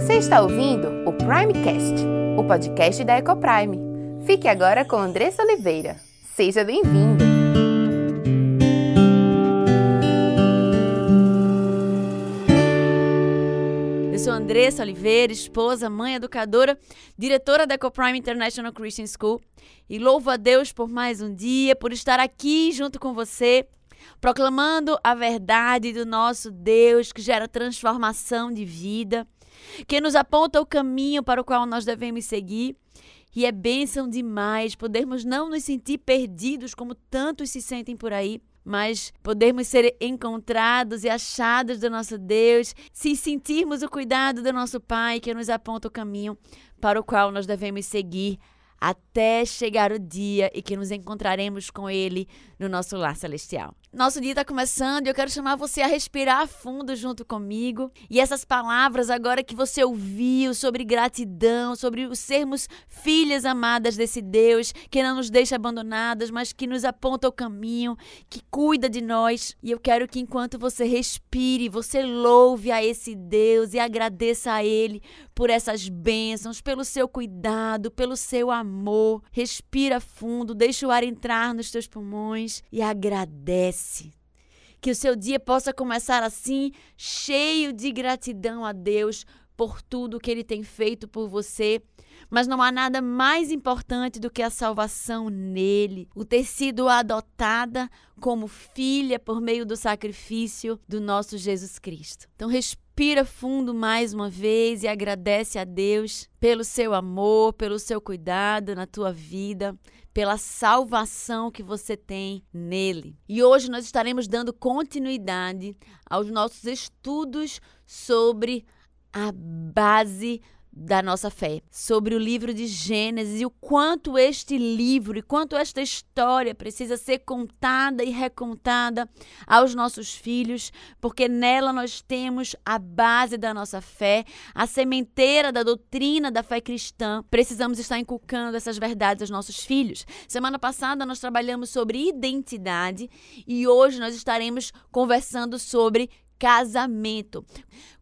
Você está ouvindo o Primecast, o podcast da Ecoprime. Fique agora com Andressa Oliveira. Seja bem-vindo! Eu sou Andressa Oliveira, esposa, mãe educadora, diretora da Ecoprime International Christian School e louvo a Deus por mais um dia, por estar aqui junto com você proclamando a verdade do nosso Deus que gera transformação de vida, que nos aponta o caminho para o qual nós devemos seguir. E é bênção demais podermos não nos sentir perdidos como tantos se sentem por aí, mas podermos ser encontrados e achados do nosso Deus, se sentirmos o cuidado do nosso Pai que nos aponta o caminho para o qual nós devemos seguir até chegar o dia em que nos encontraremos com Ele no nosso lar celestial. Nosso dia está começando e eu quero chamar você a respirar fundo junto comigo. E essas palavras agora que você ouviu sobre gratidão, sobre os sermos filhas amadas desse Deus que não nos deixa abandonadas, mas que nos aponta o caminho, que cuida de nós. E eu quero que enquanto você respire, você louve a esse Deus e agradeça a Ele por essas bênçãos, pelo seu cuidado, pelo seu amor. Respira fundo, deixa o ar entrar nos teus pulmões e agradece que o seu dia possa começar assim, cheio de gratidão a Deus por tudo que ele tem feito por você. Mas não há nada mais importante do que a salvação nele, o ter sido adotada como filha por meio do sacrifício do nosso Jesus Cristo. Então respira fundo mais uma vez e agradece a Deus pelo seu amor, pelo seu cuidado na tua vida pela salvação que você tem nele. E hoje nós estaremos dando continuidade aos nossos estudos sobre a base da nossa fé, sobre o livro de Gênesis e o quanto este livro e quanto esta história precisa ser contada e recontada aos nossos filhos, porque nela nós temos a base da nossa fé, a sementeira da doutrina da fé cristã. Precisamos estar inculcando essas verdades aos nossos filhos. Semana passada nós trabalhamos sobre identidade e hoje nós estaremos conversando sobre casamento.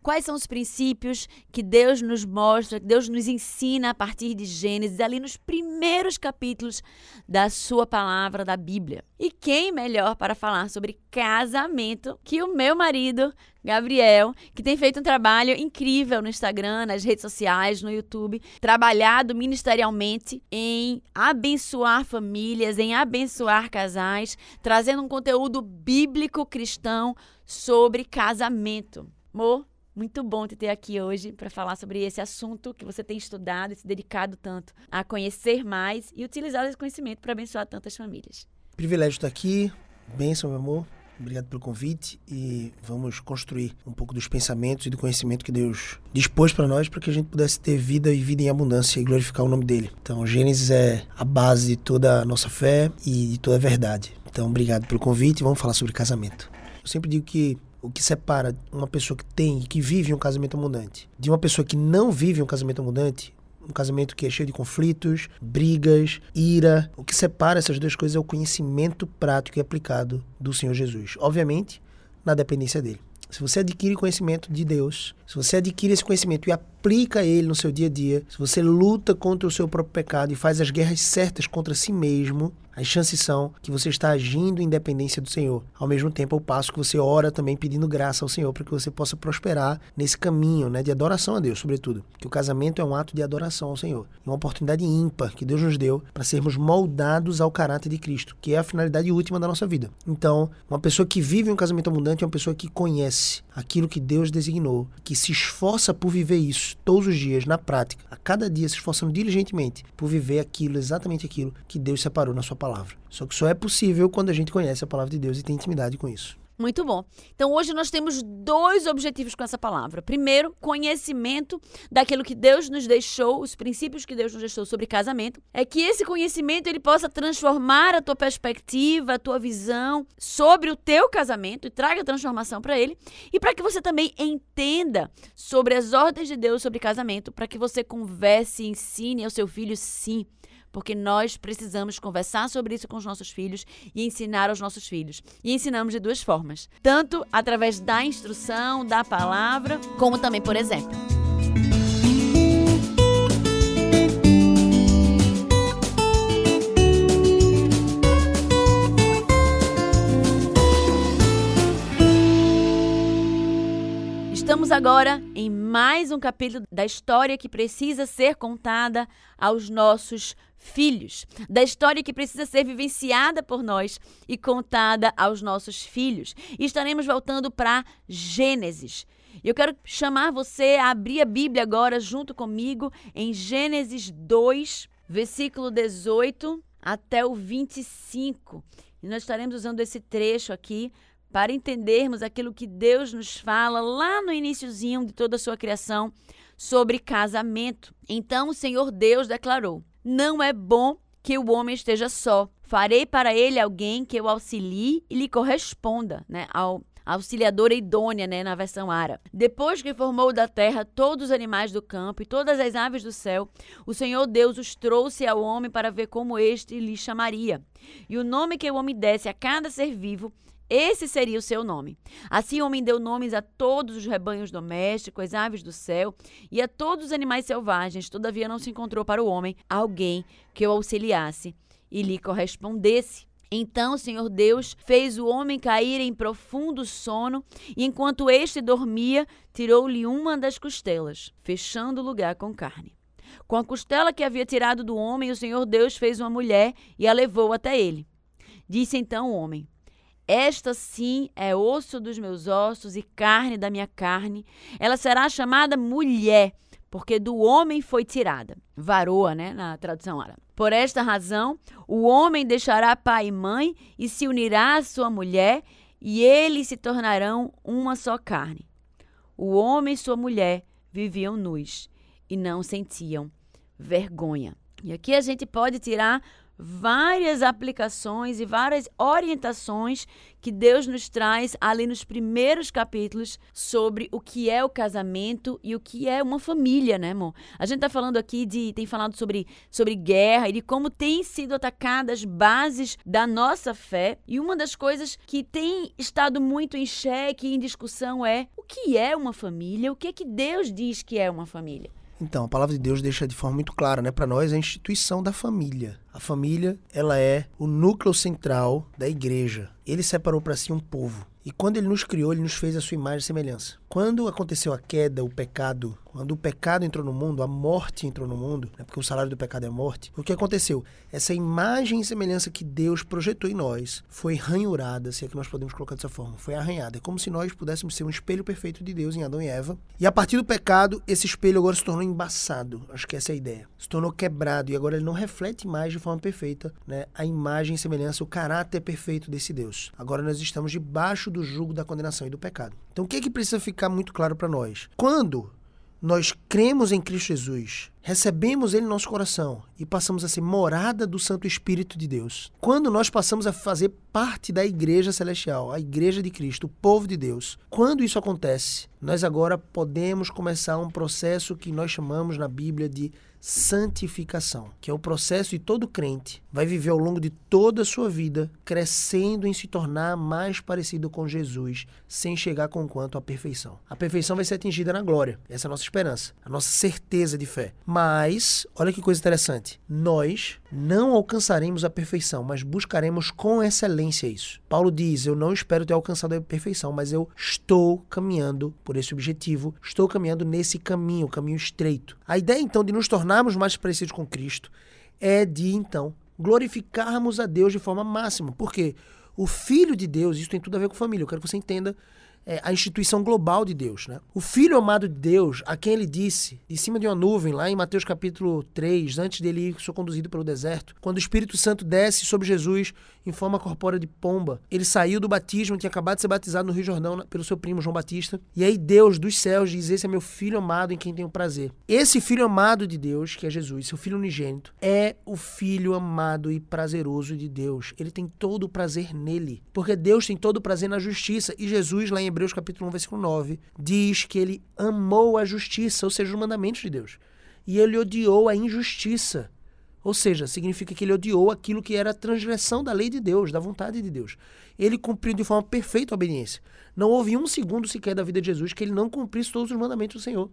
Quais são os princípios que Deus nos mostra, que Deus nos ensina a partir de Gênesis, ali nos primeiros capítulos da Sua palavra, da Bíblia? E quem melhor para falar sobre casamento que o meu marido, Gabriel, que tem feito um trabalho incrível no Instagram, nas redes sociais, no YouTube, trabalhado ministerialmente em abençoar famílias, em abençoar casais, trazendo um conteúdo bíblico cristão sobre casamento. Amor, muito bom te ter aqui hoje para falar sobre esse assunto que você tem estudado e se dedicado tanto a conhecer mais e utilizar esse conhecimento para abençoar tantas famílias. Privilégio estar aqui. Bênção, meu amor. Obrigado pelo convite e vamos construir um pouco dos pensamentos e do conhecimento que Deus dispôs para nós para que a gente pudesse ter vida e vida em abundância e glorificar o nome dele. Então, Gênesis é a base de toda a nossa fé e de toda a verdade. Então, obrigado pelo convite e vamos falar sobre casamento. Eu sempre digo que o que separa uma pessoa que tem e que vive um casamento abundante de uma pessoa que não vive um casamento abundante, um casamento que é cheio de conflitos, brigas, ira, o que separa essas duas coisas é o conhecimento prático e aplicado do Senhor Jesus. Obviamente, na dependência dele. Se você adquire conhecimento de Deus, se você adquire esse conhecimento e aplica ele no seu dia a dia, se você luta contra o seu próprio pecado e faz as guerras certas contra si mesmo, as chances são que você está agindo em dependência do Senhor. Ao mesmo tempo, ao passo que você ora também pedindo graça ao Senhor para que você possa prosperar nesse caminho né, de adoração a Deus, sobretudo. Que o casamento é um ato de adoração ao Senhor. Uma oportunidade ímpar que Deus nos deu para sermos moldados ao caráter de Cristo, que é a finalidade última da nossa vida. Então, uma pessoa que vive um casamento abundante é uma pessoa que conhece aquilo que Deus designou, que se esforça por viver isso todos os dias, na prática, a cada dia se esforçando diligentemente por viver aquilo, exatamente aquilo que Deus separou na sua palavra. Só que só é possível quando a gente conhece a palavra de Deus e tem intimidade com isso. Muito bom. Então hoje nós temos dois objetivos com essa palavra. Primeiro, conhecimento daquilo que Deus nos deixou, os princípios que Deus nos deixou sobre casamento. É que esse conhecimento ele possa transformar a tua perspectiva, a tua visão sobre o teu casamento e traga transformação para ele. E para que você também entenda sobre as ordens de Deus sobre casamento, para que você converse e ensine ao seu filho sim porque nós precisamos conversar sobre isso com os nossos filhos e ensinar aos nossos filhos. E ensinamos de duas formas: tanto através da instrução, da palavra, como também por exemplo. Estamos agora em mais um capítulo da história que precisa ser contada aos nossos filhos, da história que precisa ser vivenciada por nós e contada aos nossos filhos. E estaremos voltando para Gênesis. Eu quero chamar você a abrir a Bíblia agora junto comigo em Gênesis 2, versículo 18 até o 25. E nós estaremos usando esse trecho aqui para entendermos aquilo que Deus nos fala lá no iníciozinho de toda a sua criação sobre casamento. Então o Senhor Deus declarou: Não é bom que o homem esteja só. Farei para ele alguém que o auxilie e lhe corresponda, né? Ao auxiliadora idônea, né, na versão árabe. Depois que formou da terra todos os animais do campo e todas as aves do céu, o Senhor Deus os trouxe ao homem para ver como este lhe chamaria. E o nome que o homem desse a cada ser vivo esse seria o seu nome. Assim o homem deu nomes a todos os rebanhos domésticos, as aves do céu e a todos os animais selvagens. Todavia não se encontrou para o homem alguém que o auxiliasse e lhe correspondesse. Então o Senhor Deus fez o homem cair em profundo sono, e enquanto este dormia, tirou-lhe uma das costelas, fechando o lugar com carne. Com a costela que havia tirado do homem, o Senhor Deus fez uma mulher e a levou até ele. Disse então o homem: esta sim é osso dos meus ossos e carne da minha carne. Ela será chamada mulher, porque do homem foi tirada. Varoa, né, na tradução árabe. Por esta razão, o homem deixará pai e mãe e se unirá à sua mulher, e eles se tornarão uma só carne. O homem e sua mulher viviam nus e não sentiam vergonha. E aqui a gente pode tirar várias aplicações e várias orientações que Deus nos traz ali nos primeiros capítulos sobre o que é o casamento e o que é uma família, né, amor? A gente tá falando aqui de tem falado sobre sobre guerra e de como tem sido atacadas bases da nossa fé. E uma das coisas que tem estado muito em xeque e em discussão é o que é uma família? O que é que Deus diz que é uma família? Então, a palavra de Deus deixa de forma muito clara, né, para nós a instituição da família. A família, ela é o núcleo central da igreja. Ele separou para si um povo. E quando ele nos criou, ele nos fez a sua imagem e semelhança. Quando aconteceu a queda, o pecado, quando o pecado entrou no mundo, a morte entrou no mundo, né, porque o salário do pecado é morte, o que aconteceu? Essa imagem e semelhança que Deus projetou em nós foi ranhurada, se é que nós podemos colocar dessa forma, foi arranhada. É como se nós pudéssemos ser um espelho perfeito de Deus em Adão e Eva. E a partir do pecado, esse espelho agora se tornou embaçado. Acho que essa é a ideia. Se tornou quebrado e agora ele não reflete mais de forma perfeita né, a imagem e semelhança, o caráter perfeito desse Deus. Agora nós estamos debaixo do jugo da condenação e do pecado. Então o que é que precisa ficar muito claro para nós? Quando nós cremos em Cristo Jesus, recebemos Ele no nosso coração e passamos a ser morada do Santo Espírito de Deus. Quando nós passamos a fazer parte da Igreja Celestial, a Igreja de Cristo, o povo de Deus, quando isso acontece, nós agora podemos começar um processo que nós chamamos na Bíblia de santificação, que é o processo de todo crente vai viver ao longo de toda a sua vida crescendo em se tornar mais parecido com Jesus, sem chegar com quanto à perfeição. A perfeição vai ser atingida na glória. Essa é a nossa esperança, a nossa certeza de fé. Mas, olha que coisa interessante. Nós não alcançaremos a perfeição, mas buscaremos com excelência isso. Paulo diz: "Eu não espero ter alcançado a perfeição, mas eu estou caminhando por esse objetivo, estou caminhando nesse caminho, caminho estreito". A ideia então de nos tornarmos mais parecidos com Cristo é de então glorificarmos a Deus de forma máxima. Porque o Filho de Deus, isso tem tudo a ver com família. Eu quero que você entenda é, a instituição global de Deus. Né? O Filho amado de Deus, a quem ele disse, de cima de uma nuvem, lá em Mateus capítulo 3, antes dele ir ser conduzido pelo deserto, quando o Espírito Santo desce sobre Jesus em forma corpórea de pomba, ele saiu do batismo, tinha acabado de ser batizado no Rio Jordão pelo seu primo João Batista, e aí Deus dos céus diz: Esse é meu filho amado em quem tenho prazer. Esse filho amado de Deus, que é Jesus, seu filho unigênito, é o filho amado e prazeroso de Deus. Ele tem todo o prazer nele, porque Deus tem todo o prazer na justiça, e Jesus, lá em Hebreus capítulo 1, versículo 9, diz que ele amou a justiça, ou seja, os mandamentos de Deus. E ele odiou a injustiça. Ou seja, significa que ele odiou aquilo que era a transgressão da lei de Deus, da vontade de Deus. Ele cumpriu de forma perfeita a obediência. Não houve um segundo sequer da vida de Jesus que ele não cumprisse todos os mandamentos do Senhor.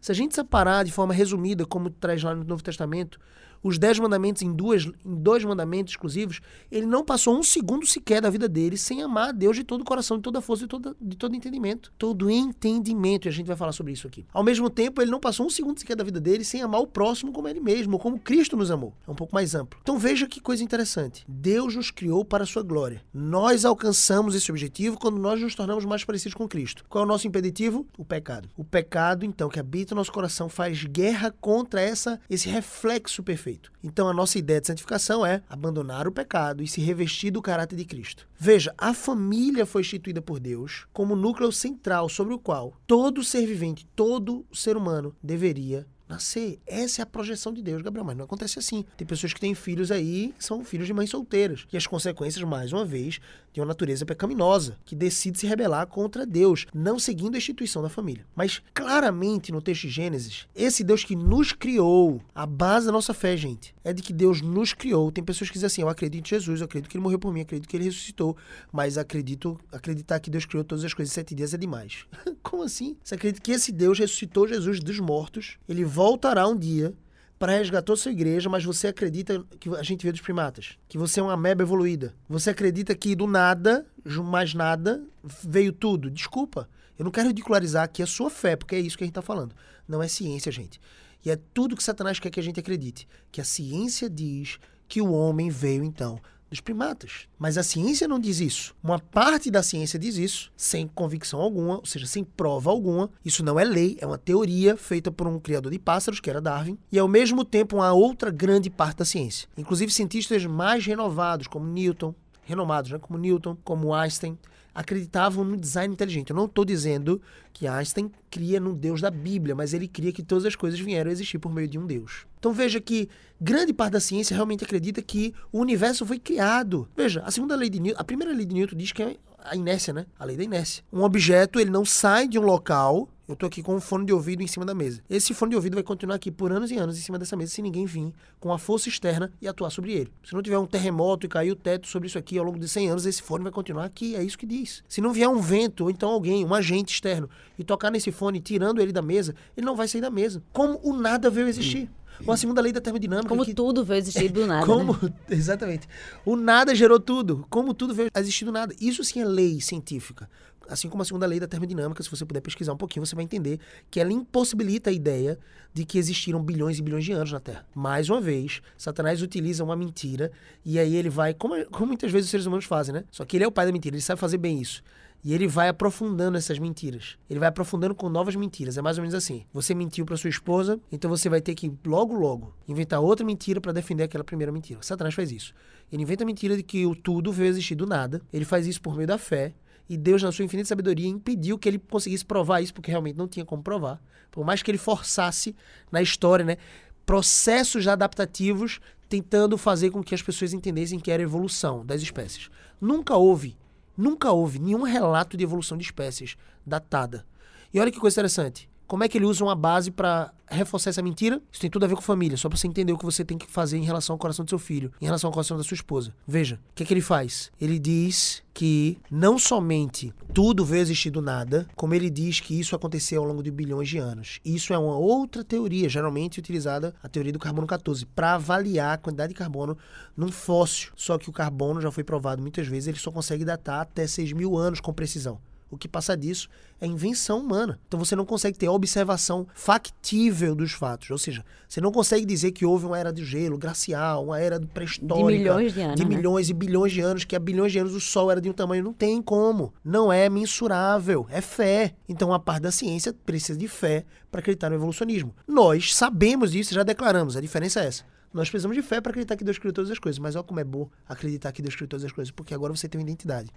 Se a gente separar de forma resumida, como traz lá no Novo Testamento, os dez mandamentos em, duas, em dois mandamentos exclusivos, ele não passou um segundo sequer da vida dele sem amar a Deus de todo o coração, de toda a força, de, toda, de todo entendimento. Todo entendimento, e a gente vai falar sobre isso aqui. Ao mesmo tempo, ele não passou um segundo sequer da vida dele sem amar o próximo como ele mesmo, como Cristo nos amou. É um pouco mais amplo. Então veja que coisa interessante. Deus nos criou para a sua glória. Nós alcançamos esse objetivo quando nós nos tornamos mais parecidos com Cristo. Qual é o nosso impeditivo? O pecado. O pecado, então, que habita no nosso coração, faz guerra contra essa, esse reflexo perfeito. Então a nossa ideia de santificação é abandonar o pecado e se revestir do caráter de Cristo. Veja, a família foi instituída por Deus como núcleo central sobre o qual todo ser vivente, todo ser humano deveria nascer. Essa é a projeção de Deus, Gabriel, mas não acontece assim. Tem pessoas que têm filhos aí que são filhos de mães solteiras. E as consequências, mais uma vez, de uma natureza pecaminosa, que decide se rebelar contra Deus, não seguindo a instituição da família. Mas claramente no texto de Gênesis, esse Deus que nos criou, a base da nossa fé, gente, é de que Deus nos criou. Tem pessoas que dizem assim: eu acredito em Jesus, eu acredito que ele morreu por mim, eu acredito que ele ressuscitou, mas acredito acreditar que Deus criou todas as coisas em sete dias é demais. Como assim? Você acredita que esse Deus ressuscitou Jesus dos mortos, ele voltará um dia para resgatar sua igreja, mas você acredita que a gente vê dos primatas, que você é uma ameba evoluída. Você acredita que do nada, mais nada, veio tudo. Desculpa, eu não quero ridicularizar aqui a sua fé, porque é isso que a gente está falando. Não é ciência, gente. E é tudo que Satanás quer que a gente acredite. Que a ciência diz que o homem veio então dos primatas. Mas a ciência não diz isso. Uma parte da ciência diz isso, sem convicção alguma, ou seja, sem prova alguma. Isso não é lei, é uma teoria feita por um criador de pássaros, que era Darwin, e ao mesmo tempo uma outra grande parte da ciência. Inclusive cientistas mais renovados, como Newton, renomados, né, como Newton, como Einstein, acreditavam no design inteligente. Eu não estou dizendo que Einstein cria no Deus da Bíblia, mas ele cria que todas as coisas vieram a existir por meio de um Deus. Então veja que grande parte da ciência realmente acredita que o universo foi criado. Veja, a segunda lei de Newton, a primeira lei de Newton diz que é a inércia, né? A lei da inércia. Um objeto, ele não sai de um local eu tô aqui com um fone de ouvido em cima da mesa. Esse fone de ouvido vai continuar aqui por anos e anos em cima dessa mesa se ninguém vir com a força externa e atuar sobre ele. Se não tiver um terremoto e cair o teto sobre isso aqui ao longo de 100 anos, esse fone vai continuar aqui. É isso que diz. Se não vier um vento ou então alguém, um agente externo, e tocar nesse fone tirando ele da mesa, ele não vai sair da mesa. Como o nada veio existir. Com a segunda lei da termodinâmica. Como que... tudo veio existir do nada. Como, né? exatamente. O nada gerou tudo. Como tudo veio existir do nada. Isso sim é lei científica assim como a segunda lei da termodinâmica, se você puder pesquisar um pouquinho, você vai entender que ela impossibilita a ideia de que existiram bilhões e bilhões de anos na Terra. Mais uma vez, Satanás utiliza uma mentira e aí ele vai, como, como muitas vezes os seres humanos fazem, né? Só que ele é o pai da mentira, ele sabe fazer bem isso. E ele vai aprofundando essas mentiras. Ele vai aprofundando com novas mentiras. É mais ou menos assim. Você mentiu para sua esposa, então você vai ter que logo logo inventar outra mentira para defender aquela primeira mentira. Satanás faz isso. Ele inventa a mentira de que o tudo veio existir do nada. Ele faz isso por meio da fé e Deus, na sua infinita sabedoria, impediu que ele conseguisse provar isso, porque realmente não tinha como provar. Por mais que ele forçasse na história, né, processos adaptativos tentando fazer com que as pessoas entendessem que era evolução das espécies. Nunca houve, nunca houve nenhum relato de evolução de espécies datada. E olha que coisa interessante. Como é que ele usa uma base para reforçar essa mentira? Isso tem tudo a ver com família, só para você entender o que você tem que fazer em relação ao coração do seu filho, em relação ao coração da sua esposa. Veja, o que é que ele faz? Ele diz que não somente tudo veio existir do nada, como ele diz que isso aconteceu ao longo de bilhões de anos. Isso é uma outra teoria, geralmente utilizada, a teoria do carbono 14, para avaliar a quantidade de carbono num fóssil. Só que o carbono já foi provado muitas vezes, ele só consegue datar até 6 mil anos com precisão. O que passa disso é invenção humana. Então você não consegue ter a observação factível dos fatos. Ou seja, você não consegue dizer que houve uma era de gelo glacial, uma era pré-histórica. De milhões de anos. De né? milhões e bilhões de anos, que há bilhões de anos o Sol era de um tamanho. Não tem como. Não é mensurável. É fé. Então a parte da ciência precisa de fé para acreditar no evolucionismo. Nós sabemos disso, já declaramos. A diferença é essa. Nós precisamos de fé para acreditar que Deus criou todas as coisas. Mas olha como é bom acreditar que Deus criou todas as coisas, porque agora você tem uma identidade.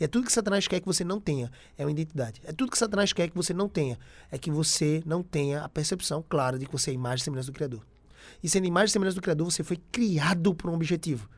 E é tudo que Satanás quer que você não tenha, é uma identidade. É tudo que Satanás quer que você não tenha, é que você não tenha a percepção clara de que você é imagem e semelhança do Criador. E sendo imagem e semelhança do Criador, você foi criado por um objetivo.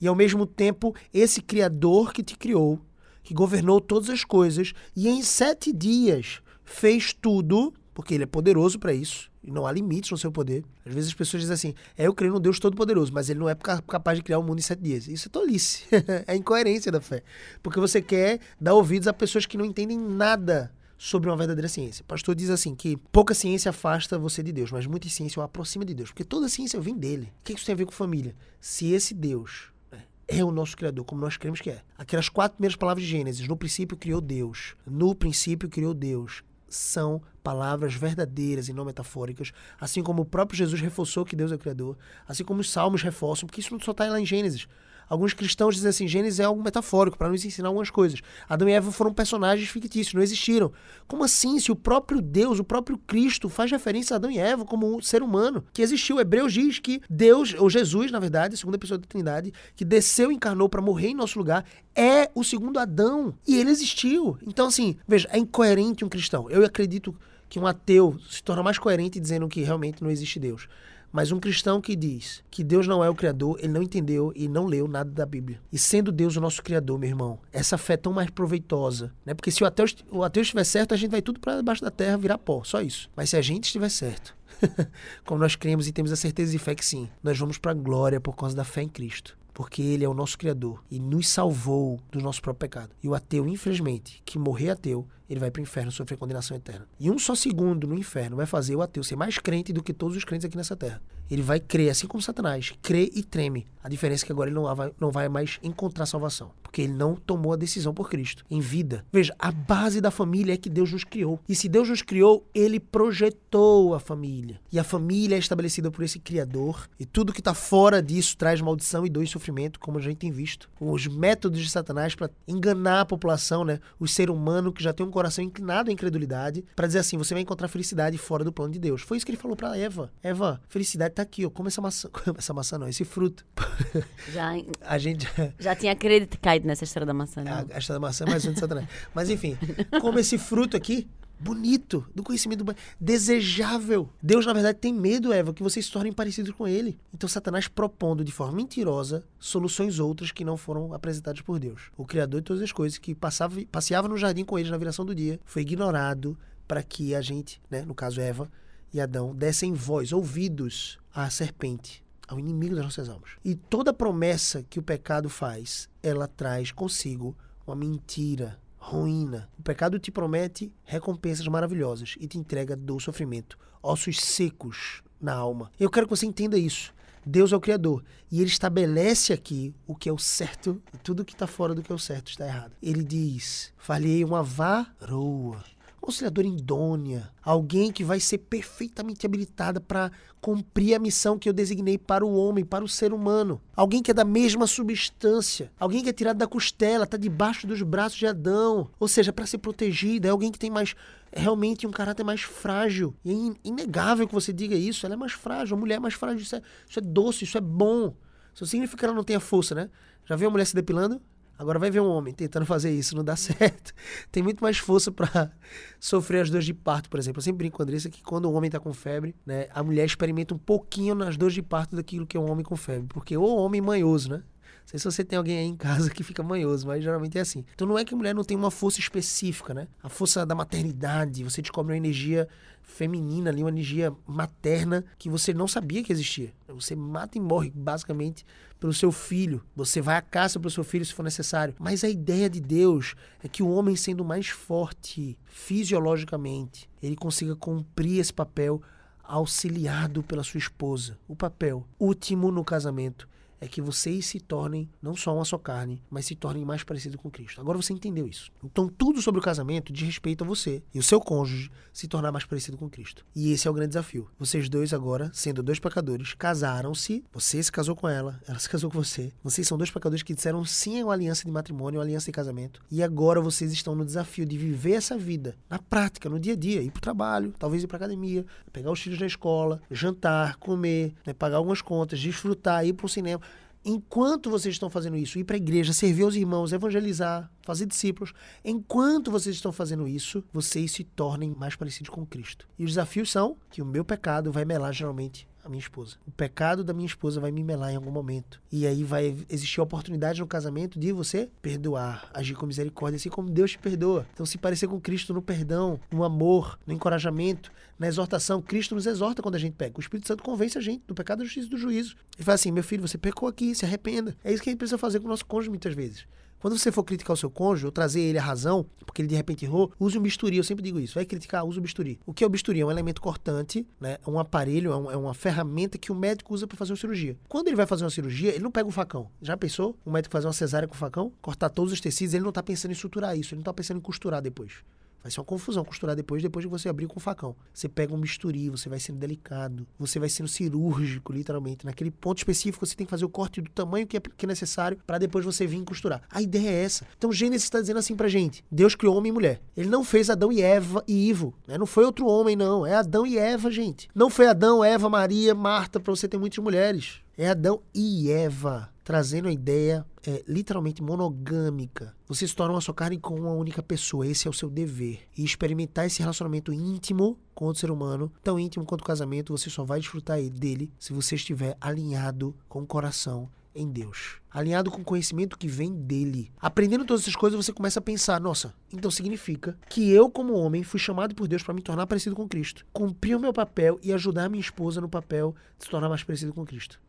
E ao mesmo tempo, esse Criador que te criou, que governou todas as coisas, e em sete dias fez tudo, porque ele é poderoso para isso, e não há limites no seu poder. Às vezes as pessoas dizem assim: é, eu creio no Deus Todo-Poderoso, mas ele não é capaz de criar o um mundo em sete dias. Isso é tolice. é incoerência da fé. Porque você quer dar ouvidos a pessoas que não entendem nada sobre uma verdadeira ciência. O pastor diz assim que pouca ciência afasta você de Deus, mas muita ciência o aproxima de Deus, porque toda ciência vem dele. O que isso tem a ver com família? Se esse Deus né, é o nosso Criador, como nós cremos que é. Aquelas quatro primeiras palavras de Gênesis, no princípio criou Deus, no princípio criou Deus, são palavras verdadeiras e não metafóricas, assim como o próprio Jesus reforçou que Deus é o Criador, assim como os salmos reforçam, porque isso não só está lá em Gênesis. Alguns cristãos dizem assim, Gênesis é algo metafórico para nos ensinar algumas coisas. Adão e Eva foram personagens fictícios, não existiram. Como assim? Se o próprio Deus, o próprio Cristo faz referência a Adão e Eva como um ser humano que existiu. Hebreus diz que Deus, ou Jesus, na verdade, a segunda pessoa da Trindade, que desceu e encarnou para morrer em nosso lugar, é o segundo Adão. E ele existiu. Então, assim, veja, é incoerente um cristão. Eu acredito que um ateu se torna mais coerente dizendo que realmente não existe Deus. Mas um cristão que diz que Deus não é o Criador, ele não entendeu e não leu nada da Bíblia. E sendo Deus o nosso Criador, meu irmão, essa fé é tão mais proveitosa. Né? Porque se o ateu, o ateu estiver certo, a gente vai tudo para debaixo da terra virar pó. Só isso. Mas se a gente estiver certo, como nós cremos e temos a certeza de fé que sim, nós vamos para a glória por causa da fé em Cristo porque ele é o nosso Criador e nos salvou do nosso próprio pecado. E o ateu, infelizmente, que morrer ateu, ele vai para o inferno sofrer condenação eterna. E um só segundo no inferno vai fazer o ateu ser mais crente do que todos os crentes aqui nessa terra. Ele vai crer, assim como Satanás, crê e treme. A diferença é que agora ele não vai, não vai mais encontrar salvação, porque ele não tomou a decisão por Cristo em vida. Veja, a base da família é que Deus nos criou. E se Deus nos criou, ele projetou a família. E a família é estabelecida por esse Criador. E tudo que está fora disso traz maldição e dor e sofrimento, como a gente tem visto. Os métodos de Satanás para enganar a população, né? o ser humano que já tem um coração inclinado à incredulidade, para dizer assim: você vai encontrar felicidade fora do plano de Deus. Foi isso que ele falou para Eva. Eva, felicidade tá aqui, ó. Come essa maçã. Essa maçã não, esse fruto. Já, a gente. já tinha crédito caído nessa história da maçã, né? A, a história da maçã é mais um de Satanás. Mas enfim, come esse fruto aqui, bonito, do conhecimento do desejável. Deus, na verdade, tem medo, Eva, que vocês se tornem parecidos com ele. Então, Satanás propondo de forma mentirosa soluções outras que não foram apresentadas por Deus. O Criador de todas as coisas, que passava, passeava no jardim com eles na viração do dia, foi ignorado para que a gente, né, no caso Eva e Adão, dessem voz, ouvidos à serpente, ao inimigo das nossas almas. E toda promessa que o pecado faz, ela traz consigo uma mentira ruína. O pecado te promete recompensas maravilhosas e te entrega dor, sofrimento, ossos secos na alma. Eu quero que você entenda isso. Deus é o Criador. E ele estabelece aqui o que é o certo e tudo que está fora do que é o certo está errado. Ele diz: falhei uma varoa auxiliadora idônea, alguém que vai ser perfeitamente habilitada para cumprir a missão que eu designei para o homem, para o ser humano. Alguém que é da mesma substância, alguém que é tirado da costela, está debaixo dos braços de Adão, ou seja, para ser protegida, é alguém que tem mais realmente um caráter mais frágil. E é inegável que você diga isso, ela é mais frágil, a mulher é mais frágil, isso é, isso é doce, isso é bom. Isso significa que ela não tenha força, né? Já viu a mulher se depilando? Agora vai ver um homem tentando fazer isso, não dá certo. Tem muito mais força para sofrer as dores de parto, por exemplo. Eu sempre brinco com a Andressa que quando o homem está com febre, né, a mulher experimenta um pouquinho nas dores de parto daquilo que é um homem com febre. Porque o homem manhoso, né? Sei se você tem alguém aí em casa que fica manhoso, mas geralmente é assim. Então não é que a mulher não tem uma força específica, né? A força da maternidade, você descobre uma energia feminina ali, uma energia materna que você não sabia que existia. Você mata e morre, basicamente, pelo seu filho. Você vai à caça pelo seu filho se for necessário. Mas a ideia de Deus é que o homem, sendo mais forte fisiologicamente, ele consiga cumprir esse papel auxiliado pela sua esposa. O papel último no casamento é que vocês se tornem não só uma só carne, mas se tornem mais parecidos com Cristo. Agora você entendeu isso. Então tudo sobre o casamento diz respeito a você e o seu cônjuge se tornar mais parecido com Cristo. E esse é o grande desafio. Vocês dois agora, sendo dois pecadores, casaram-se. Você se casou com ela, ela se casou com você. Vocês são dois pecadores que disseram sim a uma aliança de matrimônio, uma aliança de casamento. E agora vocês estão no desafio de viver essa vida na prática, no dia a dia, ir pro trabalho, talvez ir pra academia, pegar os filhos na escola, jantar, comer, né, pagar algumas contas, desfrutar, ir pro cinema enquanto vocês estão fazendo isso, ir para a igreja, servir os irmãos, evangelizar, fazer discípulos, enquanto vocês estão fazendo isso, vocês se tornem mais parecidos com Cristo. E os desafios são que o meu pecado vai melar geralmente minha esposa. O pecado da minha esposa vai me melar em algum momento. E aí vai existir a oportunidade no casamento de você perdoar, agir com misericórdia, assim como Deus te perdoa. Então, se parecer com Cristo no perdão, no amor, no encorajamento, na exortação, Cristo nos exorta quando a gente peca. O Espírito Santo convence a gente do pecado, da justiça e do juízo. Ele fala assim: meu filho, você pecou aqui, se arrependa. É isso que a gente precisa fazer com o nosso cônjuge muitas vezes. Quando você for criticar o seu cônjuge ou trazer ele à razão, porque ele de repente errou, use um bisturi. Eu sempre digo isso. Vai criticar, use o bisturi. O que é o bisturi? É um elemento cortante, né? É um aparelho, é, um, é uma ferramenta que o médico usa para fazer uma cirurgia. Quando ele vai fazer uma cirurgia, ele não pega o facão. Já pensou? O médico fazer uma cesárea com o facão? Cortar todos os tecidos, ele não tá pensando em suturar isso, ele não tá pensando em costurar depois. Vai ser uma confusão costurar depois, depois de você abrir com o facão. Você pega um bisturi, você vai sendo delicado, você vai sendo cirúrgico, literalmente. Naquele ponto específico, você tem que fazer o corte do tamanho que é, que é necessário para depois você vir costurar. A ideia é essa. Então, Gênesis está dizendo assim pra gente: Deus criou homem e mulher. Ele não fez Adão e Eva e Ivo. Né? Não foi outro homem, não. É Adão e Eva, gente. Não foi Adão, Eva, Maria, Marta, para você ter muitas mulheres. É Adão e Eva trazendo a ideia é, literalmente monogâmica. Você se torna uma só carne com uma única pessoa. Esse é o seu dever. E experimentar esse relacionamento íntimo com outro ser humano, tão íntimo quanto o casamento, você só vai desfrutar dele se você estiver alinhado com o coração em Deus. Alinhado com o conhecimento que vem dele. Aprendendo todas essas coisas, você começa a pensar: nossa, então significa que eu, como homem, fui chamado por Deus para me tornar parecido com Cristo. Cumprir o meu papel e ajudar minha esposa no papel de se tornar mais parecido com Cristo.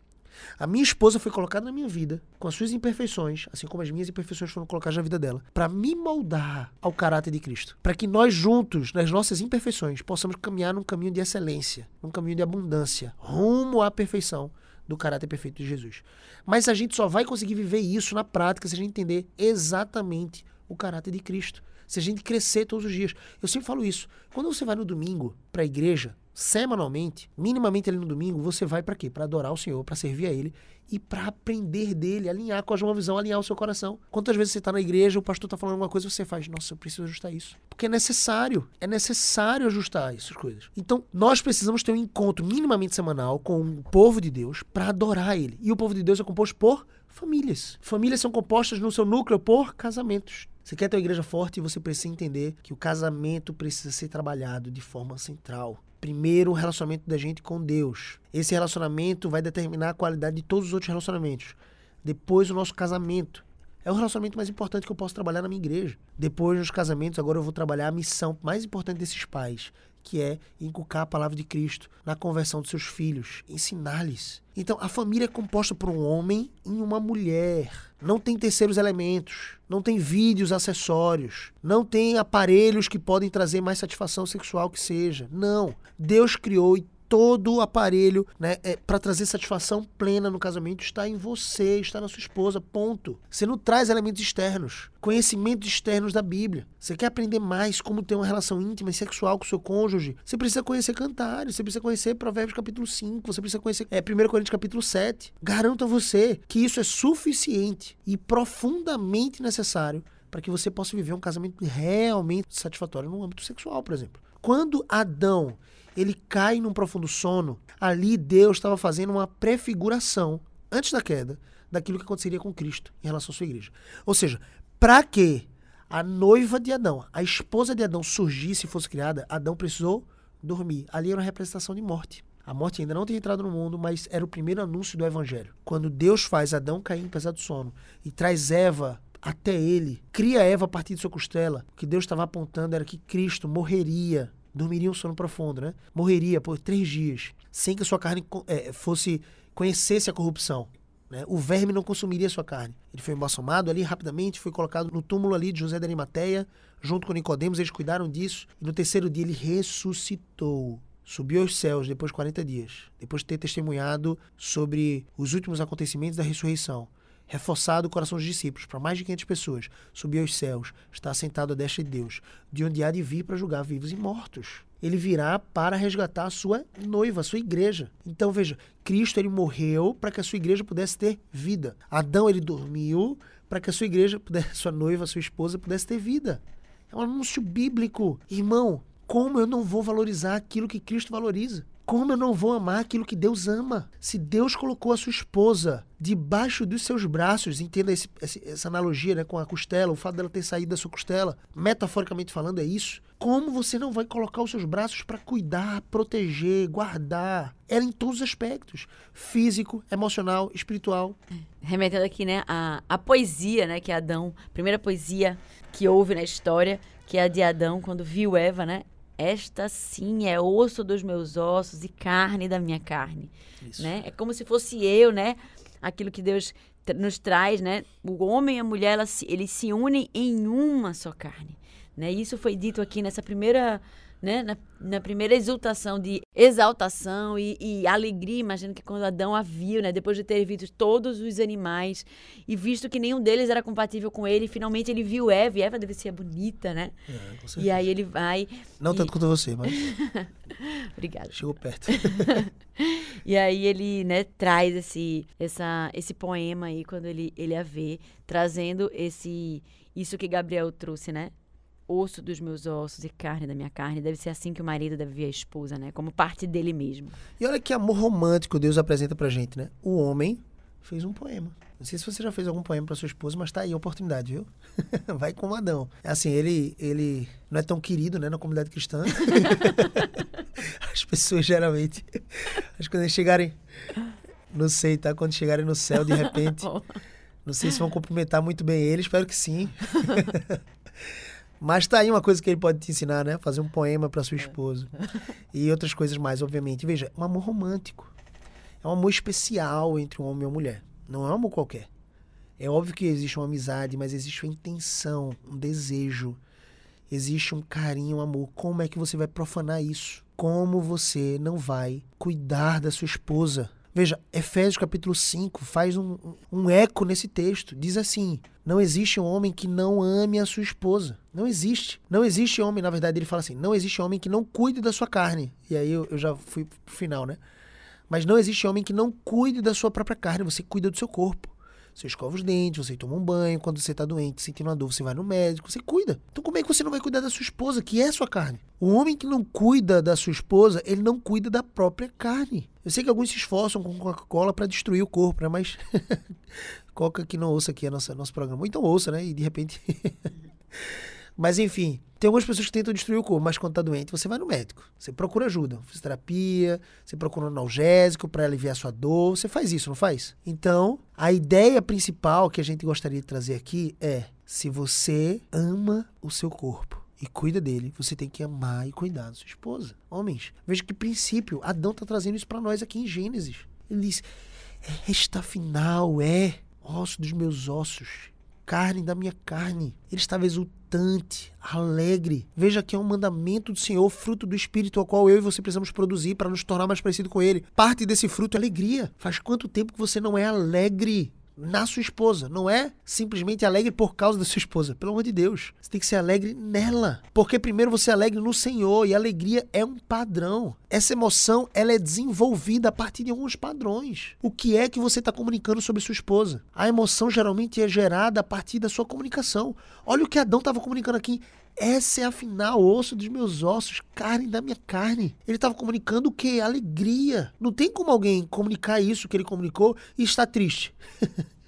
A minha esposa foi colocada na minha vida com as suas imperfeições, assim como as minhas imperfeições foram colocadas na vida dela, para me moldar ao caráter de Cristo. Para que nós juntos, nas nossas imperfeições, possamos caminhar num caminho de excelência, num caminho de abundância, rumo à perfeição do caráter perfeito de Jesus. Mas a gente só vai conseguir viver isso na prática se a gente entender exatamente o caráter de Cristo. Se a gente crescer todos os dias. Eu sempre falo isso. Quando você vai no domingo para a igreja, semanalmente, minimamente ali no domingo, você vai para quê? Para adorar o Senhor, para servir a Ele e para aprender dele, alinhar com a sua visão, alinhar o seu coração. Quantas vezes você está na igreja, o pastor está falando alguma coisa, você faz, nossa, eu preciso ajustar isso. Porque é necessário, é necessário ajustar essas coisas. Então, nós precisamos ter um encontro minimamente semanal com o povo de Deus para adorar Ele. E o povo de Deus é composto por famílias. Famílias são compostas no seu núcleo por casamentos. Você quer ter uma igreja forte, você precisa entender que o casamento precisa ser trabalhado de forma central. Primeiro, o relacionamento da gente com Deus. Esse relacionamento vai determinar a qualidade de todos os outros relacionamentos. Depois, o nosso casamento. É o relacionamento mais importante que eu posso trabalhar na minha igreja. Depois dos casamentos, agora eu vou trabalhar a missão mais importante desses pais, que é inculcar a palavra de Cristo na conversão dos seus filhos, ensinar-lhes. Então, a família é composta por um homem e uma mulher. Não tem terceiros elementos, não tem vídeos acessórios, não tem aparelhos que podem trazer mais satisfação sexual que seja. Não. Deus criou e todo o aparelho né, é, para trazer satisfação plena no casamento está em você, está na sua esposa, ponto. Você não traz elementos externos, conhecimentos externos da Bíblia. Você quer aprender mais como ter uma relação íntima e sexual com o seu cônjuge? Você precisa conhecer Cantares, você precisa conhecer Provérbios capítulo 5, você precisa conhecer é, 1 Coríntios capítulo 7. Garanto a você que isso é suficiente e profundamente necessário para que você possa viver um casamento realmente satisfatório no âmbito sexual, por exemplo. Quando Adão ele cai num profundo sono, ali Deus estava fazendo uma prefiguração, antes da queda, daquilo que aconteceria com Cristo em relação à sua igreja. Ou seja, para que a noiva de Adão, a esposa de Adão surgisse e fosse criada, Adão precisou dormir. Ali era uma representação de morte. A morte ainda não tinha entrado no mundo, mas era o primeiro anúncio do evangelho. Quando Deus faz Adão cair em pesado sono e traz Eva até ele, cria Eva a partir de sua costela, o que Deus estava apontando era que Cristo morreria dormiria um sono profundo, né? Morreria por três dias, sem que sua carne é, fosse conhecesse a corrupção. Né? O verme não consumiria sua carne. Ele foi embalsamado ali rapidamente, foi colocado no túmulo ali de José da Arimateia, junto com Nicodemos, eles cuidaram disso, e no terceiro dia ele ressuscitou. Subiu aos céus depois de 40 dias, depois de ter testemunhado sobre os últimos acontecimentos da ressurreição reforçado o coração dos discípulos para mais de 500 pessoas, subiu aos céus, está sentado à destra de Deus, de onde há de vir para julgar vivos e mortos. Ele virá para resgatar a sua noiva, a sua igreja. Então veja, Cristo ele morreu para que a sua igreja pudesse ter vida. Adão ele dormiu para que a sua igreja, pudesse, sua noiva, sua esposa pudesse ter vida. É um anúncio bíblico. Irmão, como eu não vou valorizar aquilo que Cristo valoriza? Como eu não vou amar aquilo que Deus ama? Se Deus colocou a sua esposa debaixo dos seus braços, entenda esse, essa analogia né, com a costela, o fato dela ter saído da sua costela, metaforicamente falando, é isso. Como você não vai colocar os seus braços para cuidar, proteger, guardar? Ela em todos os aspectos: físico, emocional, espiritual. Remetendo aqui, né, a, a poesia, né, que é Adão, primeira poesia que houve na história, que é a de Adão, quando viu Eva, né? Esta sim é osso dos meus ossos e carne da minha carne, Isso. né? É como se fosse eu, né? aquilo que Deus nos traz, né? O homem e a mulher, elas se- eles se unem em uma só carne, né? Isso foi dito aqui nessa primeira, né? Na, na primeira exultação de exaltação e, e alegria, imagino que quando Adão a viu, né? Depois de ter visto todos os animais e visto que nenhum deles era compatível com ele, finalmente ele viu Eva, e Eva deve ser bonita, né? É, com E aí ele vai. Não e- tanto quanto você, mas Obrigada. chegou perto. E aí ele, né, traz esse, essa, esse poema aí quando ele, ele a vê, trazendo esse isso que Gabriel trouxe, né? Osso dos meus ossos e carne da minha carne. Deve ser assim que o marido deve ver a esposa, né? Como parte dele mesmo. E olha que amor romântico Deus apresenta pra gente, né? O homem fez um poema. Não sei se você já fez algum poema pra sua esposa, mas tá aí a oportunidade, viu? Vai com o Adão. Assim, ele, ele não é tão querido, né, na comunidade cristã. As pessoas geralmente, acho que quando eles chegarem, não sei, tá? Quando chegarem no céu, de repente, não sei se vão cumprimentar muito bem ele, espero que sim. Mas tá aí uma coisa que ele pode te ensinar, né? Fazer um poema para sua esposa. E outras coisas mais, obviamente. Veja, um amor romântico. É um amor especial entre um homem e uma mulher. Não é um amor qualquer. É óbvio que existe uma amizade, mas existe uma intenção, um desejo. Existe um carinho, um amor. Como é que você vai profanar isso? Como você não vai cuidar da sua esposa? Veja, Efésios capítulo 5 faz um, um- eco nesse texto. Diz assim: Não existe um homem que não ame a sua esposa. Não existe. Não existe homem, na verdade, ele fala assim: Não existe homem que não cuide da sua carne. E aí eu, eu já fui pro final, né? Mas não existe homem que não cuide da sua própria carne. Você cuida do seu corpo. Você escova os dentes, você toma um banho. Quando você tá doente, sentindo uma dor, você vai no médico, você cuida. Então como é que você não vai cuidar da sua esposa, que é sua carne? O homem que não cuida da sua esposa, ele não cuida da própria carne. Eu sei que alguns se esforçam com Coca-Cola para destruir o corpo, né? Mas Coca que não ouça aqui nossa, nosso programa. Ou então ouça, né? E de repente... Mas enfim, tem algumas pessoas que tentam destruir o corpo, mas quando tá doente, você vai no médico. Você procura ajuda, fisioterapia, você procura um analgésico para aliviar sua dor, você faz isso, não faz? Então, a ideia principal que a gente gostaria de trazer aqui é: se você ama o seu corpo e cuida dele, você tem que amar e cuidar da sua esposa. Homens, veja que princípio, Adão tá trazendo isso para nós aqui em Gênesis. Ele diz: Esta afinal é osso dos meus ossos carne da minha carne. Ele estava exultante, alegre. Veja que é um mandamento do Senhor, fruto do Espírito, ao qual eu e você precisamos produzir para nos tornar mais parecido com Ele. Parte desse fruto é alegria. Faz quanto tempo que você não é alegre na sua esposa? Não é simplesmente alegre por causa da sua esposa. Pelo amor de Deus. Você tem que ser alegre nela. Porque primeiro você é alegre no Senhor e alegria é um padrão. Essa emoção ela é desenvolvida a partir de alguns padrões. O que é que você está comunicando sobre sua esposa? A emoção geralmente é gerada a partir da sua comunicação. Olha o que Adão estava comunicando aqui. Essa é afinal osso dos meus ossos, carne da minha carne. Ele estava comunicando o que? Alegria. Não tem como alguém comunicar isso que ele comunicou e estar triste.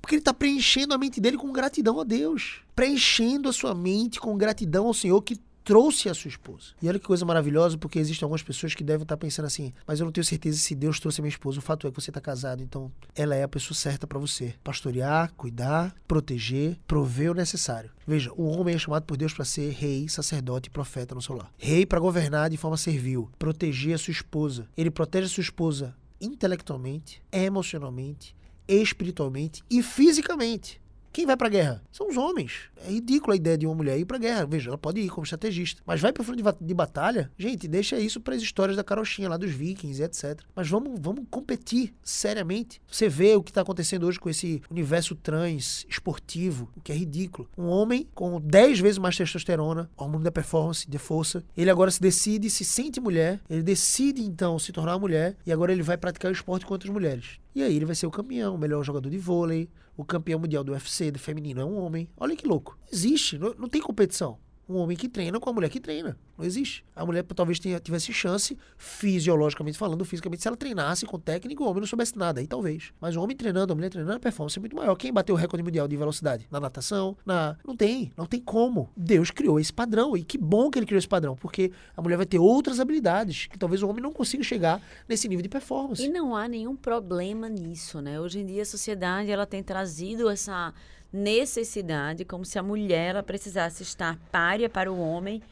Porque ele está preenchendo a mente dele com gratidão a Deus. Preenchendo a sua mente com gratidão ao Senhor que trouxe a sua esposa. E olha que coisa maravilhosa, porque existem algumas pessoas que devem estar pensando assim, mas eu não tenho certeza se Deus trouxe a minha esposa. O fato é que você está casado, então ela é a pessoa certa para você. Pastorear, cuidar, proteger, prover o necessário. Veja, o homem é chamado por Deus para ser rei, sacerdote e profeta no seu lar. Rei para governar de forma servil, proteger a sua esposa. Ele protege a sua esposa intelectualmente, emocionalmente, espiritualmente e fisicamente. Quem vai pra guerra? São os homens. É ridícula a ideia de uma mulher ir pra guerra. Veja, ela pode ir como estrategista. Mas vai pro frente de, ba- de batalha? Gente, deixa isso para as histórias da carochinha lá dos vikings e etc. Mas vamos, vamos competir seriamente. Você vê o que tá acontecendo hoje com esse universo trans esportivo, o que é ridículo. Um homem com 10 vezes mais testosterona, hormônio da performance, de força. Ele agora se decide, se sente mulher. Ele decide então se tornar mulher. E agora ele vai praticar o esporte com outras mulheres. E aí ele vai ser o campeão, o melhor jogador de vôlei, o campeão mundial do UFC, do feminino, é um homem. Olha que louco. Existe, não, não tem competição. Um homem que treina com a mulher que treina. Não existe. A mulher talvez tenha, tivesse chance, fisiologicamente falando, fisicamente, se ela treinasse com técnica, o homem não soubesse nada, aí talvez. Mas o homem treinando, a mulher treinando, a performance é muito maior. Quem bateu o recorde mundial de velocidade? Na natação? Na. Não tem, não tem como. Deus criou esse padrão. E que bom que ele criou esse padrão, porque a mulher vai ter outras habilidades que talvez o homem não consiga chegar nesse nível de performance. E não há nenhum problema nisso, né? Hoje em dia a sociedade ela tem trazido essa necessidade como se a mulher ela precisasse estar párea para o homem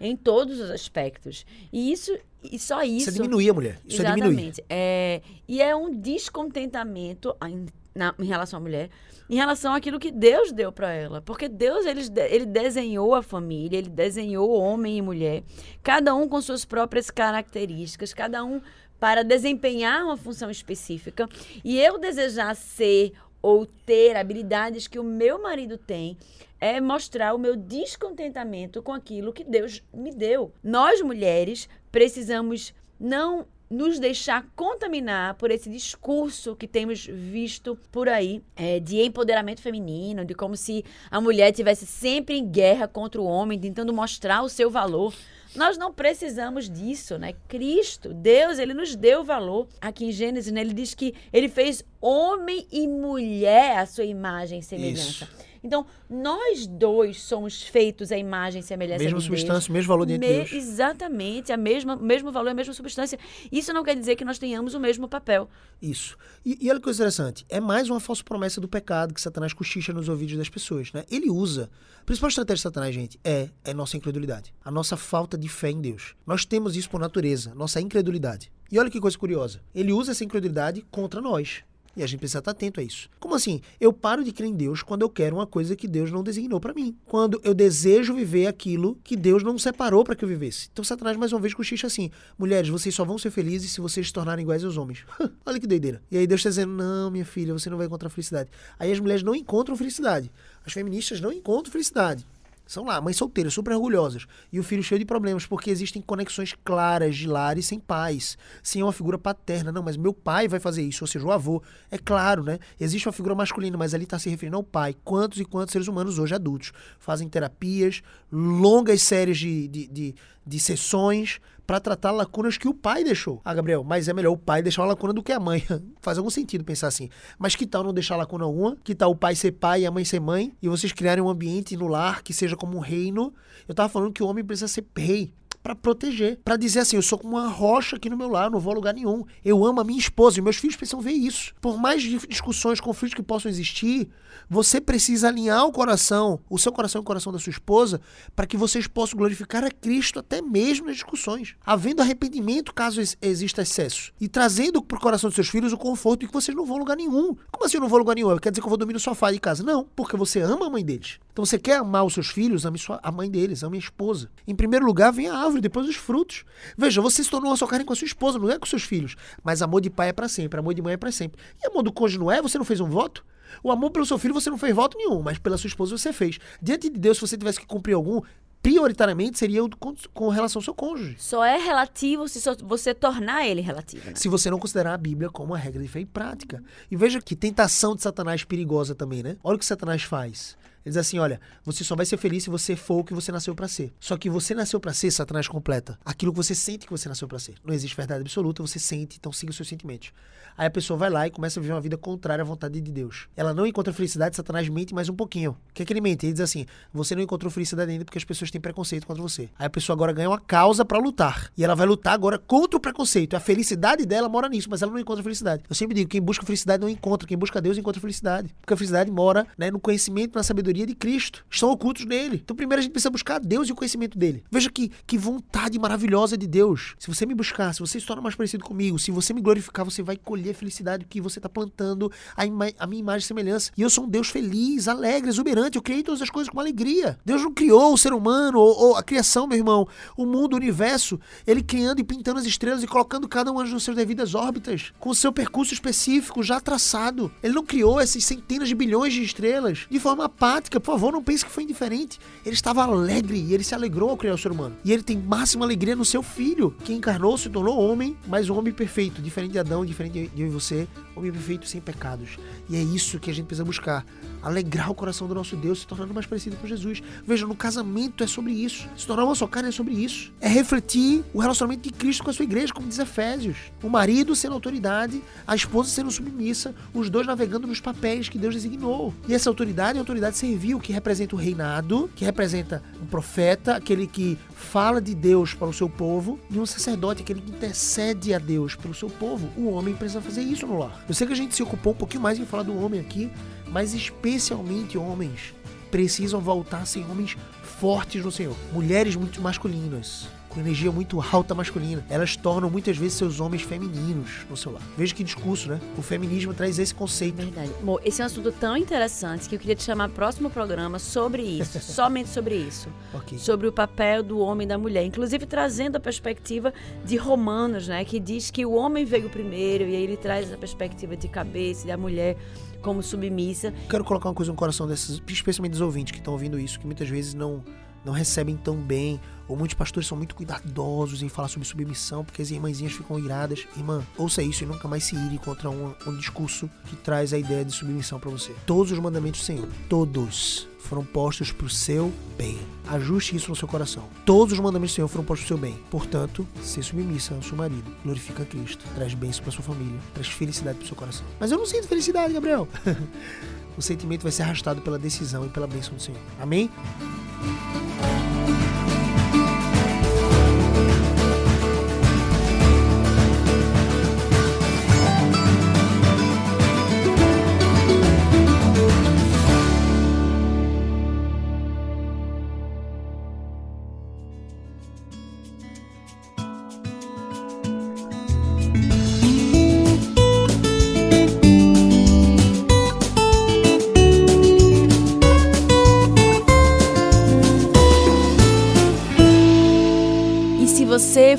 em todos os aspectos. E isso e só isso. Isso diminuir a mulher. Isso é diminuir. Exatamente. É, e é um descontentamento em, na- em relação à mulher, em relação àquilo que Deus deu para ela. Porque Deus, ele, ele desenhou a família, ele desenhou homem e mulher, cada um com suas próprias características, cada um para desempenhar uma função específica. E eu desejar ser ou ter habilidades que o meu marido tem é mostrar o meu descontentamento com aquilo que Deus me deu. Nós mulheres precisamos não nos deixar contaminar por esse discurso que temos visto por aí é, de empoderamento feminino, de como se a mulher tivesse sempre em guerra contra o homem, tentando mostrar o seu valor. Nós não precisamos disso, né? Cristo, Deus, ele nos deu valor. Aqui em Gênesis, né, ele diz que ele fez homem e mulher à sua imagem e semelhança. Isso. Então, nós dois somos feitos à imagem e semelhança Mesma de Deus. substância, mesmo valor diante de Me- Deus. Exatamente, a mesma, o mesmo valor, a mesma substância. Isso não quer dizer que nós tenhamos o mesmo papel. Isso. E, e olha que coisa interessante. É mais uma falsa promessa do pecado que Satanás cochicha nos ouvidos das pessoas, né? Ele usa. A principal estratégia de Satanás, gente, é, é nossa incredulidade. A nossa falta de fé em Deus. Nós temos isso por natureza, nossa incredulidade. E olha que coisa curiosa. Ele usa essa incredulidade contra nós. E a gente precisa estar atento a isso. Como assim? Eu paro de crer em Deus quando eu quero uma coisa que Deus não designou para mim. Quando eu desejo viver aquilo que Deus não separou para que eu vivesse. Então Satanás mais uma vez cochicha assim: mulheres, vocês só vão ser felizes se vocês se tornarem iguais aos homens. Olha que doideira. E aí Deus está dizendo: não, minha filha, você não vai encontrar felicidade. Aí as mulheres não encontram felicidade. As feministas não encontram felicidade. São lá, mães solteiras, super orgulhosas. E o filho cheio de problemas, porque existem conexões claras de lares sem pais, sem uma figura paterna. Não, mas meu pai vai fazer isso, ou seja, o avô. É claro, né? Existe uma figura masculina, mas ali está se referindo ao pai. Quantos e quantos seres humanos hoje adultos fazem terapias, longas séries de, de, de, de sessões para tratar lacunas que o pai deixou. Ah, Gabriel, mas é melhor o pai deixar uma lacuna do que a mãe. Faz algum sentido pensar assim. Mas que tal não deixar lacuna uma? Que tal o pai ser pai e a mãe ser mãe? E vocês criarem um ambiente no lar que seja como um reino? Eu tava falando que o homem precisa ser rei para proteger, para dizer assim, eu sou como uma rocha aqui no meu lar, não vou a lugar nenhum. Eu amo a minha esposa e meus filhos precisam ver isso. Por mais di- discussões, conflitos que possam existir, você precisa alinhar o coração, o seu coração e o coração da sua esposa, para que vocês possam glorificar a Cristo até mesmo nas discussões, havendo arrependimento caso ex- exista excesso e trazendo para o coração dos seus filhos o conforto de que vocês não vão a lugar nenhum. Como assim eu não vou a lugar nenhum? Quer dizer que eu vou dormir no sofá de casa? Não, porque você ama a mãe deles. Então você quer amar os seus filhos, ame a mãe deles, ame a esposa. Em primeiro lugar vem a árvore, depois os frutos. Veja, você se tornou uma só carne com a sua esposa, não é com seus filhos. Mas amor de pai é para sempre, amor de mãe é para sempre. E amor do cônjuge não é? Você não fez um voto? O amor pelo seu filho você não fez voto nenhum, mas pela sua esposa você fez. Diante de Deus, se você tivesse que cumprir algum, prioritariamente seria o com, com relação ao seu cônjuge. Só é relativo se você tornar ele relativo. Né? Se você não considerar a Bíblia como uma regra de fé e prática. E veja que tentação de Satanás perigosa também, né? Olha o que Satanás faz. Ele diz assim: olha, você só vai ser feliz se você for o que você nasceu para ser. Só que você nasceu para ser, Satanás completa. Aquilo que você sente que você nasceu para ser. Não existe verdade absoluta, você sente, então siga os seus sentimentos. Aí a pessoa vai lá e começa a viver uma vida contrária à vontade de Deus. Ela não encontra felicidade, Satanás mente mais um pouquinho. O que é que ele mente? Ele diz assim: você não encontrou felicidade ainda porque as pessoas têm preconceito contra você. Aí a pessoa agora ganha uma causa para lutar. E ela vai lutar agora contra o preconceito. A felicidade dela mora nisso, mas ela não encontra felicidade. Eu sempre digo: quem busca felicidade não encontra. Quem busca Deus encontra felicidade. Porque a felicidade mora né, no conhecimento, na sabedoria de Cristo. Estão ocultos nele. Então, primeiro a gente precisa buscar Deus e o conhecimento dele. Veja que, que vontade maravilhosa de Deus. Se você me buscar, se você se torna mais parecido comigo, se você me glorificar, você vai colher a felicidade que você está plantando a, ima- a minha imagem e semelhança. E eu sou um Deus feliz, alegre, exuberante. Eu criei todas as coisas com alegria. Deus não criou o ser humano ou, ou a criação, meu irmão, o mundo, o universo, ele criando e pintando as estrelas e colocando cada um nas suas devidas órbitas, com o seu percurso específico já traçado. Ele não criou essas centenas de bilhões de estrelas de forma apática. Por favor, não pense que foi indiferente. Ele estava alegre e ele se alegrou ao criar o ser humano. E ele tem máxima alegria no seu filho, que encarnou, se tornou homem, mas um homem perfeito, diferente de Adão, diferente de eu e você, homem perfeito sem pecados. E é isso que a gente precisa buscar. Alegrar o coração do nosso Deus, se tornando mais parecido com Jesus. Veja, no casamento é sobre isso. Se tornar uma só carne é sobre isso. É refletir o relacionamento de Cristo com a sua igreja, como diz Efésios. O marido sendo autoridade, a esposa sendo submissa, os dois navegando nos papéis que Deus designou. E essa autoridade é autoridade servil, que representa o reinado, que representa um profeta, aquele que fala de Deus para o seu povo, e um sacerdote, aquele que intercede a Deus pelo seu povo. O homem precisa fazer isso no lar. Eu sei que a gente se ocupou um pouquinho mais em falar do homem aqui, mas especialmente homens precisam voltar a ser homens fortes no Senhor. Mulheres muito masculinas com energia muito alta masculina. Elas tornam muitas vezes seus homens femininos no seu lar. Veja que discurso, né? O feminismo traz esse conceito. Verdade. Bom, esse é um assunto tão interessante que eu queria te chamar próximo programa sobre isso, somente sobre isso. Ok. Sobre o papel do homem e da mulher, inclusive trazendo a perspectiva de Romanos, né, que diz que o homem veio primeiro e aí ele traz a perspectiva de cabeça e da mulher como submissa. Quero colocar uma coisa no coração desses, especialmente dos ouvintes que estão ouvindo isso, que muitas vezes não não recebem tão bem, ou muitos pastores são muito cuidadosos em falar sobre submissão, porque as irmãzinhas ficam iradas. Irmã, ouça isso e nunca mais se ire contra um, um discurso que traz a ideia de submissão para você. Todos os mandamentos do Senhor, todos, foram postos para o seu bem. Ajuste isso no seu coração. Todos os mandamentos do Senhor foram postos para o seu bem. Portanto, ser submissa ao seu marido. Glorifica a Cristo. Traz bênção para sua família. Traz felicidade para o seu coração. Mas eu não sinto felicidade, Gabriel. o sentimento vai ser arrastado pela decisão e pela bênção do Senhor. Amém?